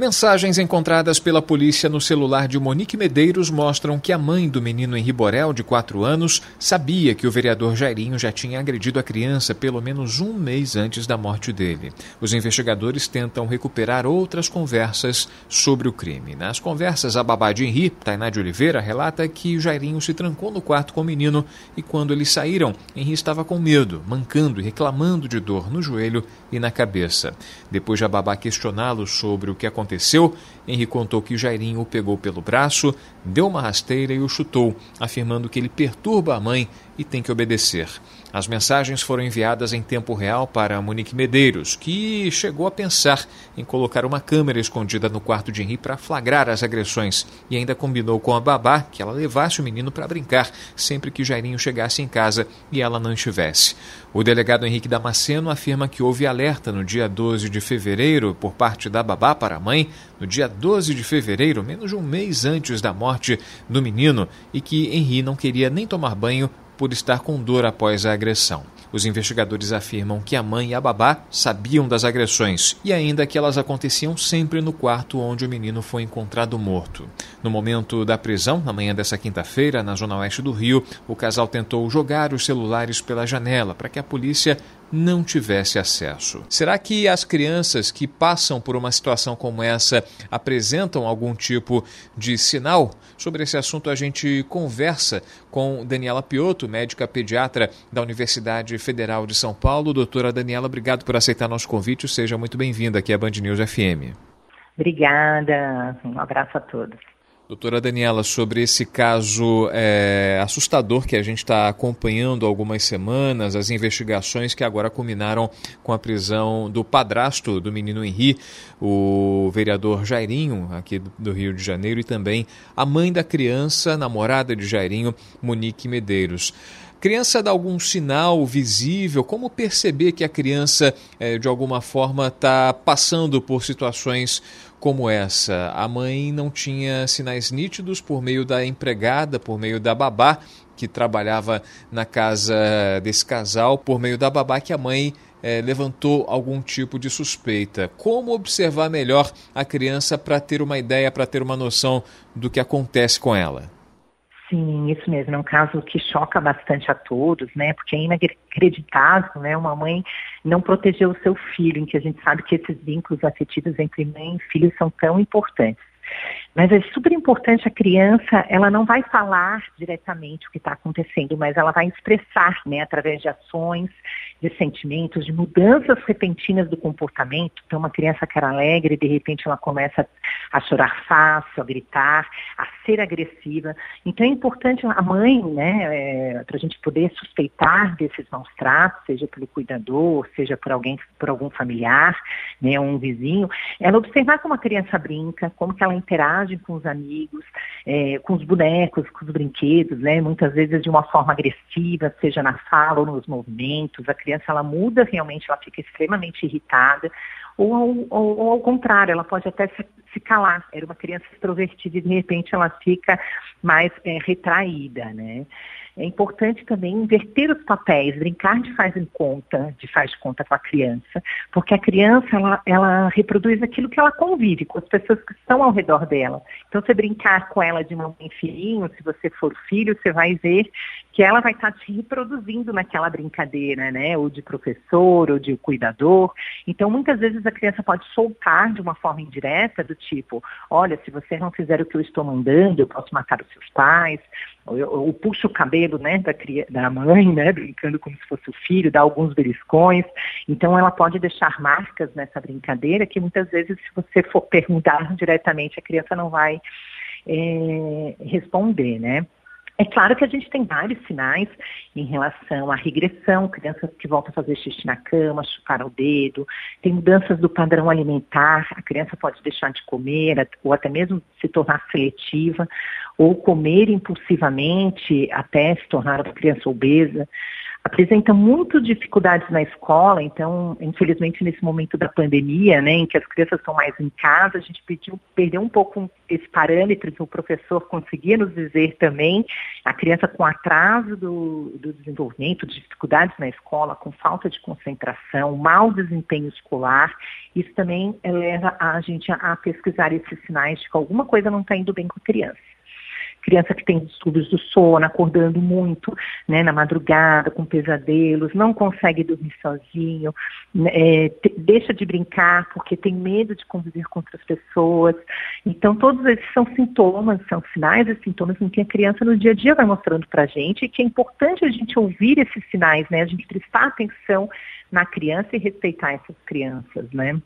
Mensagens encontradas pela polícia no celular de Monique Medeiros mostram que a mãe do menino Henri Borel, de 4 anos, sabia que o vereador Jairinho já tinha agredido a criança pelo menos um mês antes da morte dele. Os investigadores tentam recuperar outras conversas sobre o crime. Nas conversas, a babá de Henri, Tainá de Oliveira, relata que o Jairinho se trancou no quarto com o menino e quando eles saíram, Henri estava com medo, mancando e reclamando de dor no joelho e na cabeça. Depois de a babá questioná-lo sobre o que aconteceu, aconteceu, Henri contou que Jairinho o pegou pelo braço, deu uma rasteira e o chutou, afirmando que ele perturba a mãe e tem que obedecer. As mensagens foram enviadas em tempo real para Monique Medeiros, que chegou a pensar em colocar uma câmera escondida no quarto de Henri para flagrar as agressões e ainda combinou com a babá que ela levasse o menino para brincar sempre que Jairinho chegasse em casa e ela não estivesse. O delegado Henrique Damasceno afirma que houve alerta no dia 12 de fevereiro por parte da babá para a mãe, no dia 12 de fevereiro, menos de um mês antes da morte do menino, e que Henri não queria nem tomar banho por estar com dor após a agressão. Os investigadores afirmam que a mãe e a babá sabiam das agressões e ainda que elas aconteciam sempre no quarto onde o menino foi encontrado morto. No momento da prisão, na manhã dessa quinta-feira, na zona oeste do Rio, o casal tentou jogar os celulares pela janela para que a polícia não tivesse acesso. Será que as crianças que passam por uma situação como essa apresentam algum tipo de sinal? Sobre esse assunto, a gente conversa com Daniela Piotto, médica pediatra da Universidade Federal de São Paulo. Doutora Daniela, obrigado por aceitar nosso convite. Seja muito bem-vinda aqui à Band News FM. Obrigada. Um abraço a todos. Doutora Daniela, sobre esse caso é, assustador que a gente está acompanhando há algumas semanas, as investigações que agora culminaram com a prisão do padrasto do menino Henri, o vereador Jairinho, aqui do Rio de Janeiro, e também a mãe da criança, namorada de Jairinho, Monique Medeiros criança dá algum sinal visível? Como perceber que a criança, é, de alguma forma, está passando por situações como essa? A mãe não tinha sinais nítidos por meio da empregada, por meio da babá que trabalhava na casa desse casal, por meio da babá que a mãe é, levantou algum tipo de suspeita. Como observar melhor a criança para ter uma ideia, para ter uma noção do que acontece com ela? Sim, isso mesmo. É um caso que choca bastante a todos, né? Porque é inacreditável, né? Uma mãe não proteger o seu filho, em que a gente sabe que esses vínculos afetivos entre mãe e filho são tão importantes. Mas é super importante a criança, ela não vai falar diretamente o que está acontecendo, mas ela vai expressar, né, através de ações, de sentimentos, de mudanças repentinas do comportamento. Então, uma criança que era alegre, de repente ela começa a chorar fácil, a gritar, a ser agressiva. Então, é importante a mãe, né, é, para a gente poder suspeitar desses maus tratos, seja pelo cuidador, seja por alguém, por algum familiar, né, um vizinho, ela observar como a criança brinca, como que ela interage com os amigos, é, com os bonecos, com os brinquedos, né, muitas vezes de uma forma agressiva, seja na fala ou nos movimentos. A criança ela muda realmente, ela fica extremamente irritada, ou ao, ou, ou ao contrário, ela pode até se, se, calar. Era uma criança extrovertida e de repente ela fica mais é, retraída, né? É importante também inverter os papéis, brincar de faz em conta, de faz de conta com a criança, porque a criança ela, ela reproduz aquilo que ela convive com as pessoas que estão ao redor dela. Então, você brincar com ela de mão em filhinho, se você for filho, você vai ver que ela vai estar te reproduzindo naquela brincadeira, né? Ou de professor, ou de cuidador. Então, muitas vezes a criança pode soltar de uma forma indireta, do tipo, olha, se você não fizer o que eu estou mandando, eu posso matar os seus pais, ou, ou puxa o cabelo, né, da, da mãe, né, brincando como se fosse o filho, dá alguns beliscões. Então, ela pode deixar marcas nessa brincadeira que muitas vezes, se você for perguntar diretamente, a criança não vai é, responder, né? É claro que a gente tem vários sinais em relação à regressão, crianças que voltam a fazer xixi na cama, chupar o dedo, tem mudanças do padrão alimentar, a criança pode deixar de comer ou até mesmo se tornar seletiva, ou comer impulsivamente até se tornar uma criança obesa apresenta muito dificuldades na escola, então, infelizmente, nesse momento da pandemia, né, em que as crianças estão mais em casa, a gente pediu, perdeu um pouco esse parâmetro que o professor conseguia nos dizer também, a criança com atraso do, do desenvolvimento, dificuldades na escola, com falta de concentração, mau desempenho escolar, isso também leva a gente a, a pesquisar esses sinais de que alguma coisa não está indo bem com a criança criança que tem distúrbios do sono, acordando muito, né, na madrugada, com pesadelos, não consegue dormir sozinho, né, é, deixa de brincar porque tem medo de conviver com outras pessoas. Então, todos esses são sintomas, são sinais e sintomas em que a criança no dia a dia vai mostrando para a gente e que é importante a gente ouvir esses sinais, né, a gente prestar atenção na criança e respeitar essas crianças, né.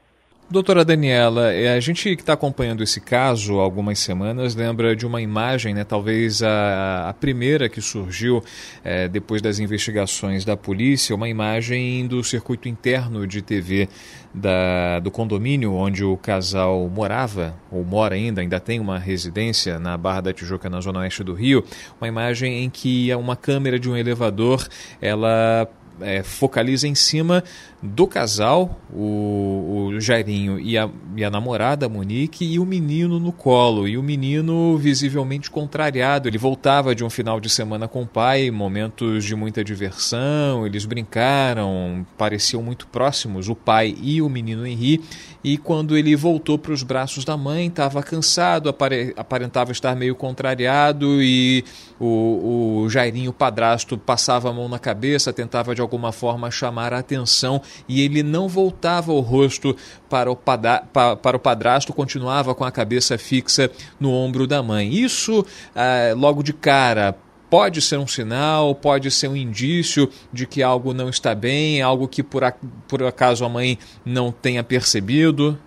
Doutora Daniela, é, a gente que está acompanhando esse caso há algumas semanas lembra de uma imagem, né, talvez a, a primeira que surgiu é, depois das investigações da polícia, uma imagem do circuito interno de TV da, do condomínio onde o casal morava, ou mora ainda, ainda tem uma residência na Barra da Tijuca, na zona oeste do Rio, uma imagem em que uma câmera de um elevador ela é, focaliza em cima do casal, o, o Jairinho e a, e a namorada, a Monique, e o menino no colo. E o menino visivelmente contrariado. Ele voltava de um final de semana com o pai, momentos de muita diversão, eles brincaram, pareciam muito próximos, o pai e o menino Henri. E quando ele voltou para os braços da mãe, estava cansado, apare, aparentava estar meio contrariado, e o, o Jairinho, padrasto, passava a mão na cabeça, tentava de alguma forma chamar a atenção e ele não voltava o rosto para o, para o padrasto, continuava com a cabeça fixa no ombro da mãe. Isso, ah, logo de cara, pode ser um sinal, pode ser um indício de que algo não está bem, algo que por, por acaso a mãe não tenha percebido?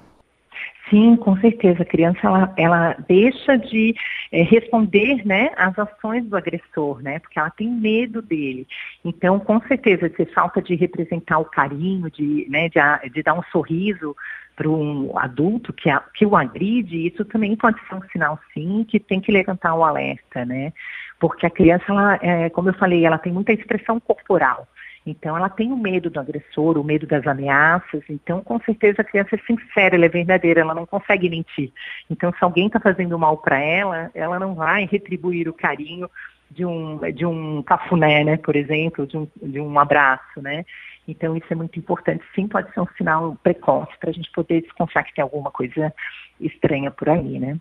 Sim, com certeza. A criança ela, ela deixa de é, responder né, às ações do agressor, né? Porque ela tem medo dele. Então, com certeza, se falta de representar o carinho, de, né, de, de dar um sorriso para um adulto que, a, que o agride, isso também pode ser um sinal, sim, que tem que levantar o alerta, né? Porque a criança, ela, é, como eu falei, ela tem muita expressão corporal. Então, ela tem o medo do agressor, o medo das ameaças. Então, com certeza, a criança é sincera, ela é verdadeira, ela não consegue mentir. Então, se alguém está fazendo mal para ela, ela não vai retribuir o carinho de um, de um cafuné, né, por exemplo, de um, de um abraço, né? Então, isso é muito importante. Sim, pode ser um sinal precoce para a gente poder desconfiar que tem alguma coisa estranha por aí, né?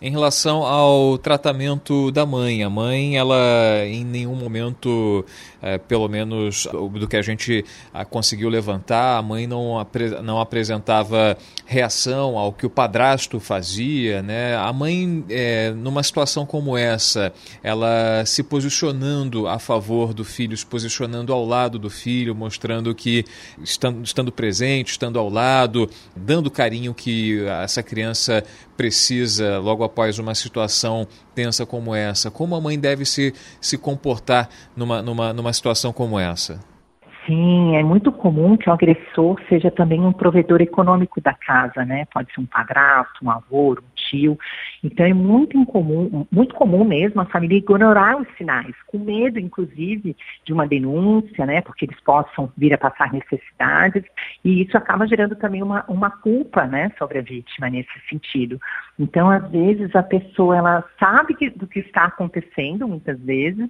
Em relação ao tratamento da mãe, a mãe, ela em nenhum momento, é, pelo menos do que a gente a, ah, conseguiu levantar, a mãe não, apre, não apresentava reação ao que o padrasto fazia, né? A mãe, é, numa situação como essa, ela se posicionando a favor do filho, se posicionando ao lado do filho, mostrando que estando, estando presente, estando ao lado, dando carinho que essa criança precisa logo após uma situação tensa como essa? Como a mãe deve se, se comportar numa, numa, numa situação como essa? Sim, é muito comum que o agressor seja também um provedor econômico da casa, né? Pode ser um padrasto, um avô, um Então é muito incomum, muito comum mesmo a família ignorar os sinais, com medo, inclusive, de uma denúncia, né? Porque eles possam vir a passar necessidades, e isso acaba gerando também uma, uma culpa, né, sobre a vítima nesse sentido. Então, às vezes, a pessoa ela sabe que, do que está acontecendo, muitas vezes,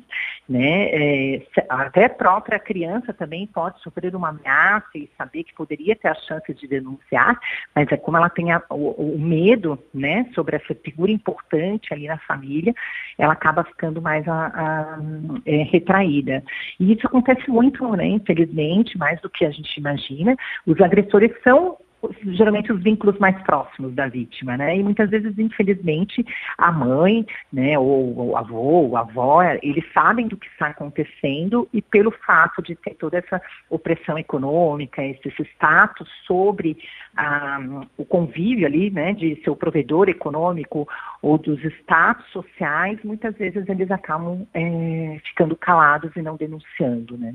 né? É, até a própria criança também pode sofrer uma ameaça e saber que poderia ter a chance de denunciar, mas é como ela tem a, o, o medo, né, sobre essa figura importante ali na família, ela acaba ficando mais a, a, é, retraída. E isso acontece muito, né, infelizmente, mais do que a gente imagina. Os agressores são geralmente os vínculos mais próximos da vítima, né? E muitas vezes, infelizmente, a mãe, né, ou o avô, ou a avó, eles sabem do que está acontecendo e pelo fato de ter toda essa opressão econômica, esse, esse status sobre ah, o convívio ali, né, de seu provedor econômico ou dos status sociais, muitas vezes eles acabam é, ficando calados e não denunciando, né?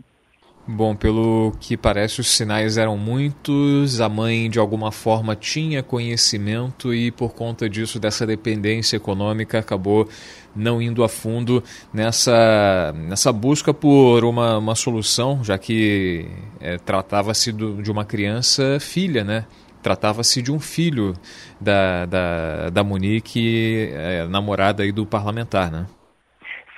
Bom, pelo que parece, os sinais eram muitos, a mãe de alguma forma tinha conhecimento e, por conta disso, dessa dependência econômica, acabou não indo a fundo nessa, nessa busca por uma, uma solução, já que é, tratava-se de uma criança filha, né? Tratava-se de um filho da, da, da Monique, é, namorada aí do parlamentar, né?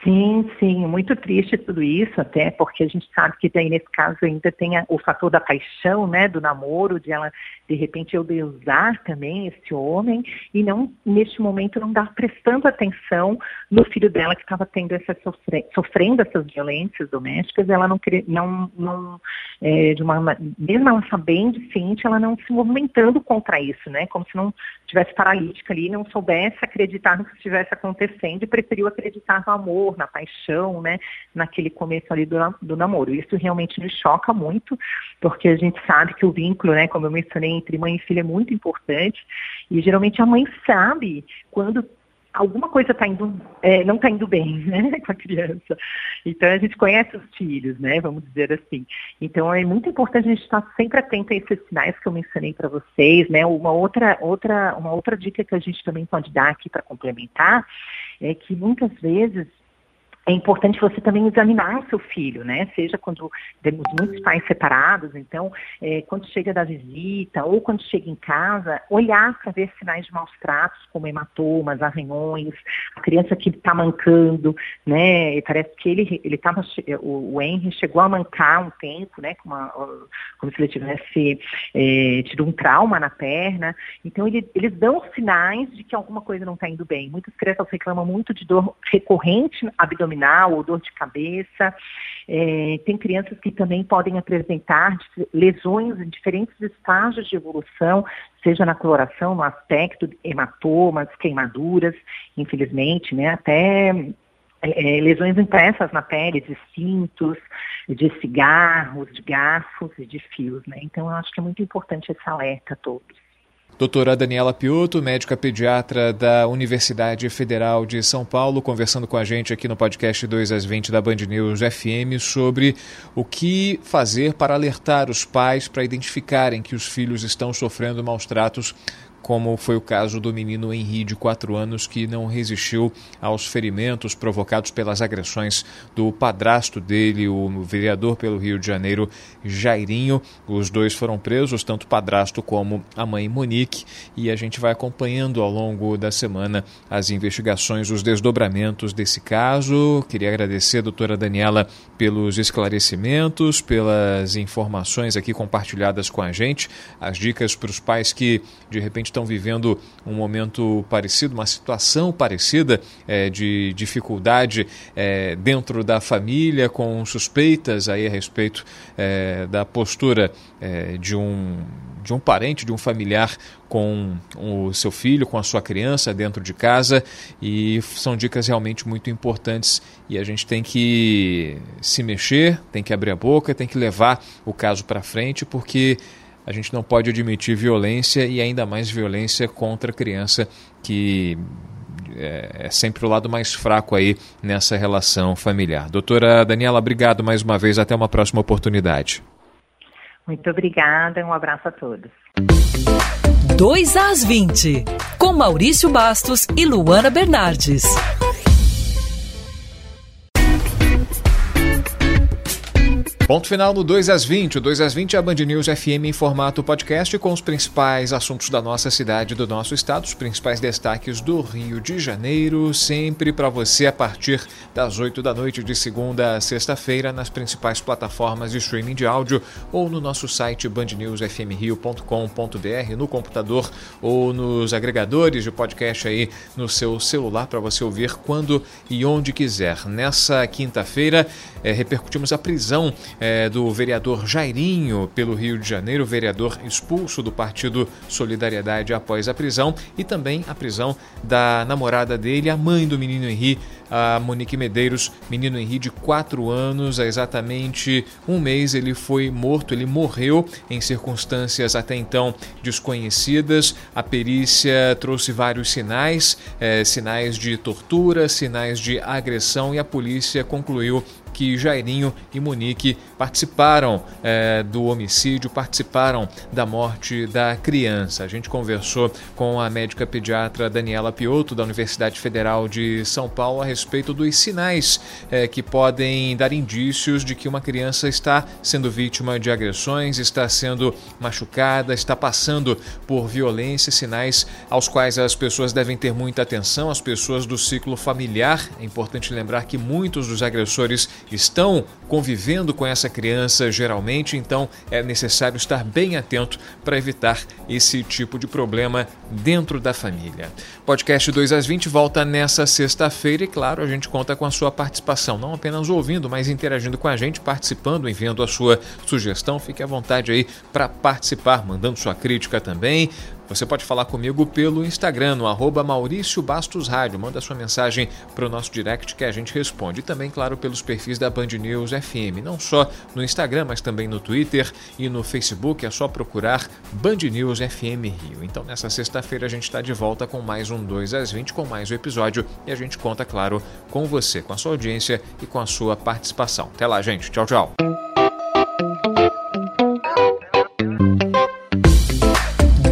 Sim, sim, muito triste tudo isso, até porque a gente sabe que daí nesse caso ainda tem a, o fator da paixão, né, do namoro, de ela de repente eu deusar também esse homem e não neste momento não dar prestando atenção no filho dela que estava tendo essa sofre, sofrendo essas violências domésticas, ela não não não é, de uma mesmo ela sabendo ciente, ela não se movimentando contra isso, né, como se não tivesse paralítica ali, não soubesse acreditar no que estivesse acontecendo e preferiu acreditar no amor na paixão, né, naquele começo ali do, do namoro. Isso realmente nos choca muito, porque a gente sabe que o vínculo, né, como eu mencionei, entre mãe e filha é muito importante, e geralmente a mãe sabe quando alguma coisa tá indo, é, não está indo bem né, com a criança. Então a gente conhece os filhos, né? Vamos dizer assim. Então é muito importante a gente estar sempre atento a esses sinais que eu mencionei para vocês, né? Uma outra, outra, uma outra dica que a gente também pode dar aqui para complementar é que muitas vezes é importante você também examinar o seu filho, né? Seja quando temos muitos pais separados, então, é, quando chega da visita ou quando chega em casa, olhar para ver sinais de maus tratos, como hematomas, arranhões, a criança que está mancando, né? E parece que ele, ele o, o Henry chegou a mancar um tempo, né? Como, uma, como se ele tivesse é, tido um trauma na perna. Então, ele, eles dão sinais de que alguma coisa não está indo bem. Muitas crianças reclamam muito de dor recorrente abdominal abdominal ou dor de cabeça. É, tem crianças que também podem apresentar lesões em diferentes estágios de evolução, seja na coloração, no aspecto, hematomas, queimaduras, infelizmente, né, até é, é, lesões impressas na pele, de cintos, de cigarros, de garfos e de fios, né? Então, eu acho que é muito importante esse alerta a todos. Doutora Daniela Piotto, médica pediatra da Universidade Federal de São Paulo, conversando com a gente aqui no podcast 2 às 20 da Band News FM sobre o que fazer para alertar os pais para identificarem que os filhos estão sofrendo maus tratos como foi o caso do menino Henri, de 4 anos, que não resistiu aos ferimentos provocados pelas agressões do padrasto dele, o vereador pelo Rio de Janeiro, Jairinho. Os dois foram presos, tanto o padrasto como a mãe Monique, e a gente vai acompanhando ao longo da semana as investigações, os desdobramentos desse caso. Queria agradecer a doutora Daniela pelos esclarecimentos, pelas informações aqui compartilhadas com a gente, as dicas para os pais que de repente estão vivendo um momento parecido, uma situação parecida é, de dificuldade é, dentro da família, com suspeitas aí a respeito é, da postura de um de um parente, de um familiar com o seu filho, com a sua criança dentro de casa. E são dicas realmente muito importantes e a gente tem que se mexer, tem que abrir a boca, tem que levar o caso para frente porque a gente não pode admitir violência e ainda mais violência contra a criança que é, é sempre o lado mais fraco aí nessa relação familiar. Doutora Daniela, obrigado mais uma vez. Até uma próxima oportunidade. Muito obrigada. Um abraço a todos. 2 às 20, com Maurício Bastos e Luana Bernardes. Ponto final no 2 às 20. O 2 às 20 é a Band News FM em formato podcast com os principais assuntos da nossa cidade do nosso estado, os principais destaques do Rio de Janeiro, sempre para você a partir das 8 da noite de segunda a sexta-feira nas principais plataformas de streaming de áudio ou no nosso site bandnewsfmrio.com.br no computador ou nos agregadores de podcast aí no seu celular para você ouvir quando e onde quiser. Nessa quinta-feira, é, repercutimos a prisão é, do vereador Jairinho pelo Rio de Janeiro, vereador expulso do Partido Solidariedade após a prisão, e também a prisão da namorada dele, a mãe do menino Henri, a Monique Medeiros, menino Henri de 4 anos, há exatamente um mês ele foi morto, ele morreu em circunstâncias até então desconhecidas. A perícia trouxe vários sinais, é, sinais de tortura, sinais de agressão e a polícia concluiu que Jairinho e Monique participaram é, do homicídio, participaram da morte da criança. A gente conversou com a médica pediatra Daniela Piotto, da Universidade Federal de São Paulo, a respeito dos sinais é, que podem dar indícios de que uma criança está sendo vítima de agressões, está sendo machucada, está passando por violência, sinais aos quais as pessoas devem ter muita atenção, as pessoas do ciclo familiar. É importante lembrar que muitos dos agressores estão convivendo com essa criança geralmente, então é necessário estar bem atento para evitar esse tipo de problema dentro da família. Podcast 2 às 20 volta nessa sexta-feira e, claro, a gente conta com a sua participação, não apenas ouvindo, mas interagindo com a gente, participando, enviando a sua sugestão. Fique à vontade aí para participar, mandando sua crítica também. Você pode falar comigo pelo Instagram, no arroba Maurício Bastos Rádio. Manda sua mensagem para o nosso direct que a gente responde. E também, claro, pelos perfis da Band News FM. Não só no Instagram, mas também no Twitter e no Facebook. É só procurar Band News FM Rio. Então, nessa sexta-feira, a gente está de volta com mais um 2 às 20, com mais um episódio. E a gente conta, claro, com você, com a sua audiência e com a sua participação. Até lá, gente. Tchau, tchau.